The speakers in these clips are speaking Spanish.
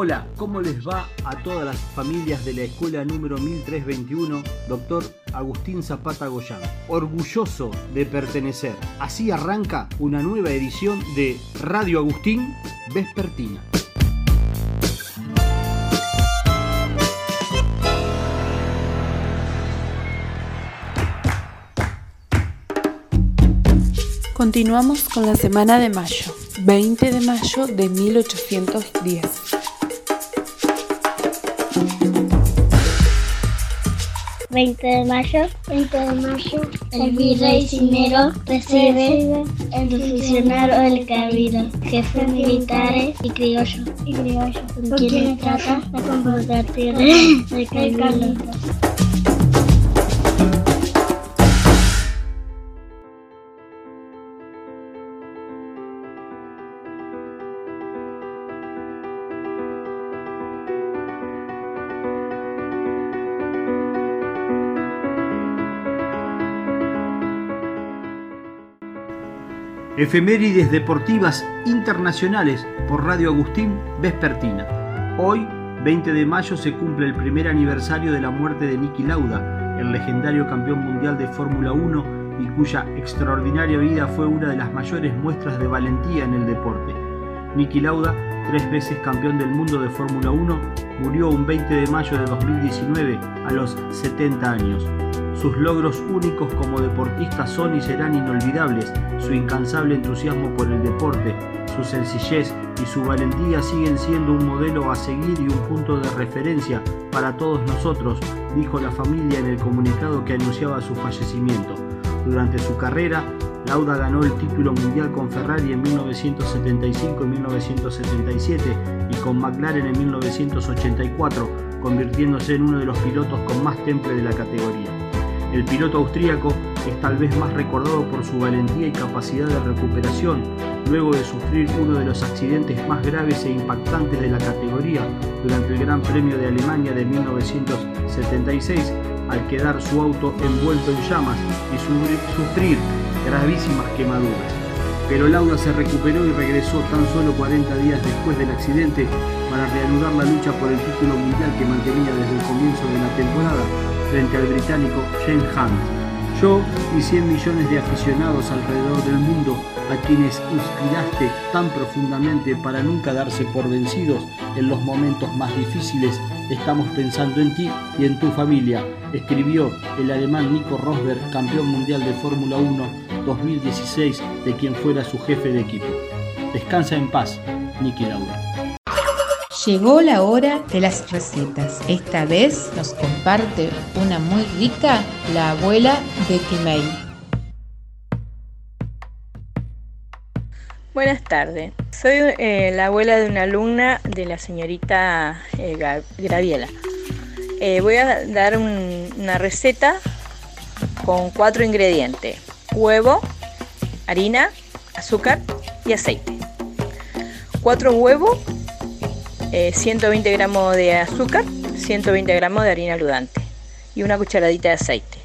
Hola, ¿cómo les va a todas las familias de la escuela número 1321, doctor Agustín Zapata Goyán? Orgulloso de pertenecer. Así arranca una nueva edición de Radio Agustín Vespertina. Continuamos con la semana de mayo, 20 de mayo de 1810. ...20 de mayo, 20 de mayo, el virrey Cinero recibe el oficial del cabildo, jefe militares y criollo, y con quienes trata de comportar tierra del cabildo. Efemérides deportivas internacionales por Radio Agustín Vespertina. Hoy, 20 de mayo, se cumple el primer aniversario de la muerte de Niki Lauda, el legendario campeón mundial de Fórmula 1 y cuya extraordinaria vida fue una de las mayores muestras de valentía en el deporte. Niki Lauda, tres veces campeón del mundo de Fórmula 1, murió un 20 de mayo de 2019 a los 70 años. Sus logros únicos como deportista son y serán inolvidables, su incansable entusiasmo por el deporte, su sencillez y su valentía siguen siendo un modelo a seguir y un punto de referencia para todos nosotros, dijo la familia en el comunicado que anunciaba su fallecimiento. Durante su carrera, Lauda ganó el título mundial con Ferrari en 1975 y 1977 y con McLaren en 1984, convirtiéndose en uno de los pilotos con más temple de la categoría. El piloto austríaco es tal vez más recordado por su valentía y capacidad de recuperación luego de sufrir uno de los accidentes más graves e impactantes de la categoría durante el Gran Premio de Alemania de 1976 al quedar su auto envuelto en llamas y sufrir gravísimas quemaduras. Pero Lauda se recuperó y regresó tan solo 40 días después del accidente para reanudar la lucha por el título mundial que mantenía desde el comienzo de la temporada frente al británico Shane Hunt. Yo y 100 millones de aficionados alrededor del mundo a quienes inspiraste tan profundamente para nunca darse por vencidos en los momentos más difíciles, estamos pensando en ti y en tu familia, escribió el alemán Nico Rosberg, campeón mundial de Fórmula 1 2016, de quien fuera su jefe de equipo. Descansa en paz, Niki Lauda. Llegó la hora de las recetas. Esta vez nos comparte una muy rica la abuela de Timay. Buenas tardes. Soy eh, la abuela de una alumna de la señorita eh, Graviela. Eh, voy a dar una receta con cuatro ingredientes. Huevo, harina, azúcar y aceite. Cuatro huevos 120 eh, gramos de azúcar, 120 gramos de harina aludante y una cucharadita de aceite.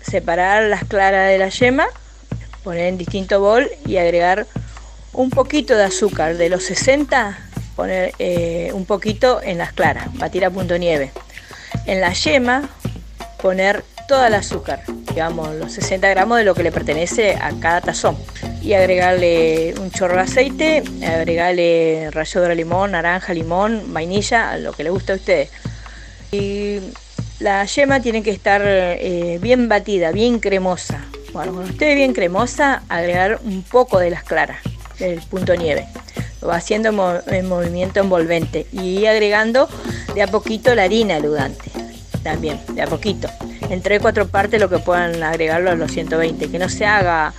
Separar las claras de la yema, poner en distinto bol y agregar un poquito de azúcar. De los 60, poner eh, un poquito en las claras, batir a punto nieve. En la yema, poner toda el azúcar, digamos los 60 gramos de lo que le pertenece a cada tazón y agregarle un chorro de aceite, agregarle ralladura de limón, naranja, limón, vainilla, lo que le guste a ustedes. Y la yema tiene que estar eh, bien batida, bien cremosa. Bueno, cuando esté bien cremosa, agregar un poco de las claras, del punto nieve. Lo va haciendo en movimiento envolvente y agregando de a poquito la harina eludante. También, de a poquito. En tres cuatro partes lo que puedan agregarlo a los 120, que no se haga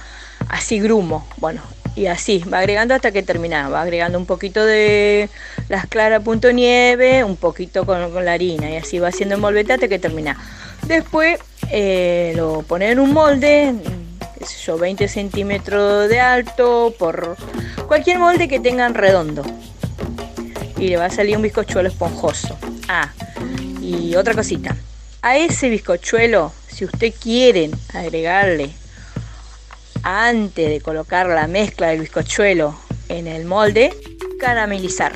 así grumo. Bueno, y así, va agregando hasta que termina. Va agregando un poquito de las claras punto nieve, un poquito con, la harina y así va haciendo envolvente hasta que termina. Después eh, lo pone en un molde, qué sé yo, 20 centímetros de alto, por cualquier molde que tengan redondo. Y le va a salir un bizcochuelo esponjoso. Ah, y otra cosita. A ese bizcochuelo, si usted quiere agregarle antes de colocar la mezcla del bizcochuelo en el molde, caramelizar.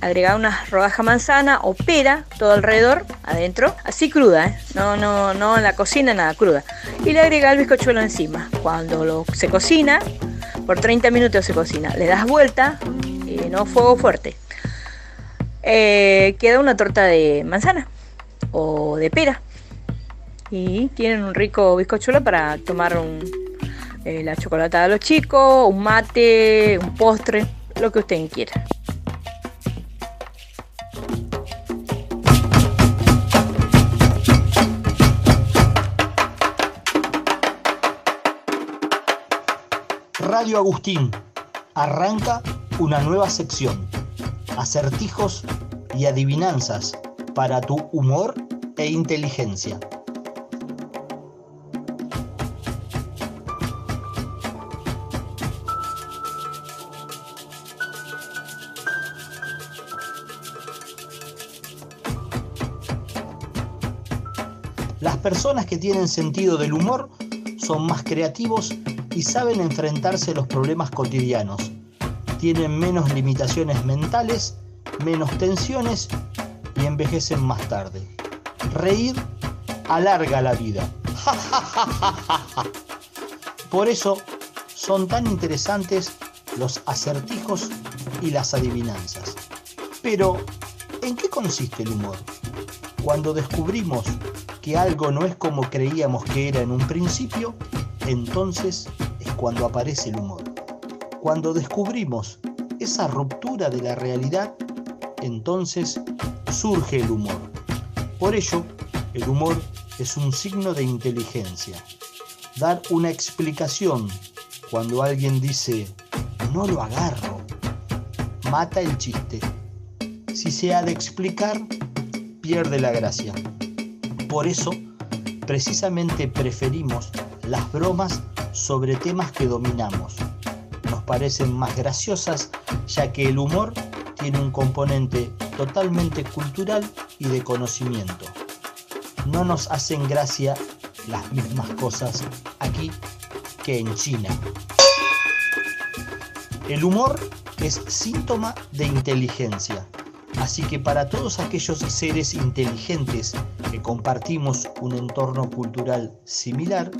agregar unas rodajas manzana o pera todo alrededor, adentro, así cruda, ¿eh? no, no, no en la cocina, nada cruda. Y le agrega el bizcochuelo encima. Cuando lo, se cocina, por 30 minutos se cocina, le das vuelta, eh, no fuego fuerte. Eh, queda una torta de manzana o de pera. Y tienen un rico bizcochuelo para tomar la chocolatada de los chicos, un mate, un postre, lo que usted quiera. Radio Agustín arranca una nueva sección, acertijos y adivinanzas para tu humor e inteligencia. Las personas que tienen sentido del humor son más creativos y saben enfrentarse a los problemas cotidianos. Tienen menos limitaciones mentales, menos tensiones y envejecen más tarde. Reír alarga la vida. Por eso son tan interesantes los acertijos y las adivinanzas. Pero, ¿en qué consiste el humor? Cuando descubrimos que algo no es como creíamos que era en un principio, entonces cuando aparece el humor. Cuando descubrimos esa ruptura de la realidad, entonces surge el humor. Por ello, el humor es un signo de inteligencia. Dar una explicación cuando alguien dice, no lo agarro, mata el chiste. Si se ha de explicar, pierde la gracia. Por eso, precisamente preferimos las bromas sobre temas que dominamos. Nos parecen más graciosas ya que el humor tiene un componente totalmente cultural y de conocimiento. No nos hacen gracia las mismas cosas aquí que en China. El humor es síntoma de inteligencia, así que para todos aquellos seres inteligentes que compartimos un entorno cultural similar,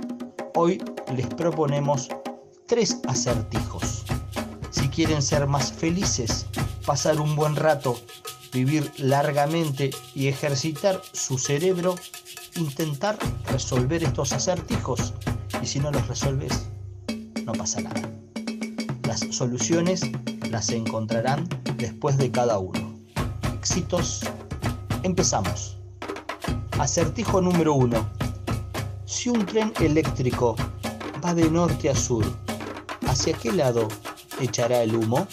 hoy les proponemos tres acertijos. Si quieren ser más felices, pasar un buen rato, vivir largamente y ejercitar su cerebro, intentar resolver estos acertijos. Y si no los resuelves, no pasa nada. Las soluciones las encontrarán después de cada uno. Éxitos. Empezamos. Acertijo número uno. Si un tren eléctrico va de norte a sur, ¿hacia qué lado echará el humo?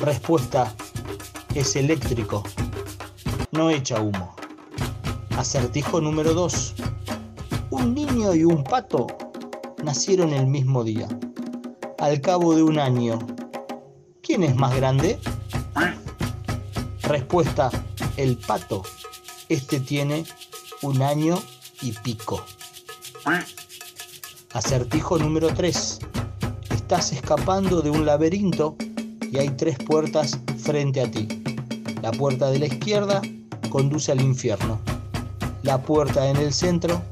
Respuesta es eléctrico, no echa humo. Acertijo número 2. Un niño y un pato nacieron el mismo día. Al cabo de un año, ¿quién es más grande? Respuesta el pato. Este tiene un año y pico. Acertijo número 3. Estás escapando de un laberinto y hay tres puertas frente a ti. La puerta de la izquierda conduce al infierno. La puerta en el centro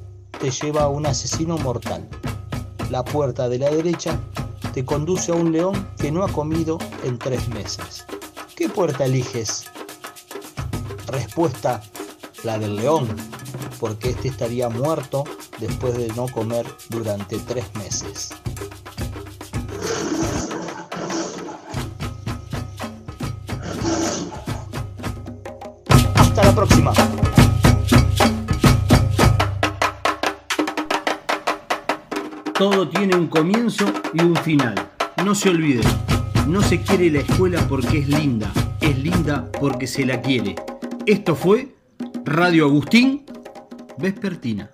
te lleva a un asesino mortal. La puerta de la derecha te conduce a un león que no ha comido en tres meses. ¿Qué puerta eliges? Respuesta, la del león, porque este estaría muerto después de no comer durante tres meses. Hasta la próxima. Todo tiene un comienzo y un final. No se olviden, no se quiere la escuela porque es linda, es linda porque se la quiere. Esto fue Radio Agustín Vespertina.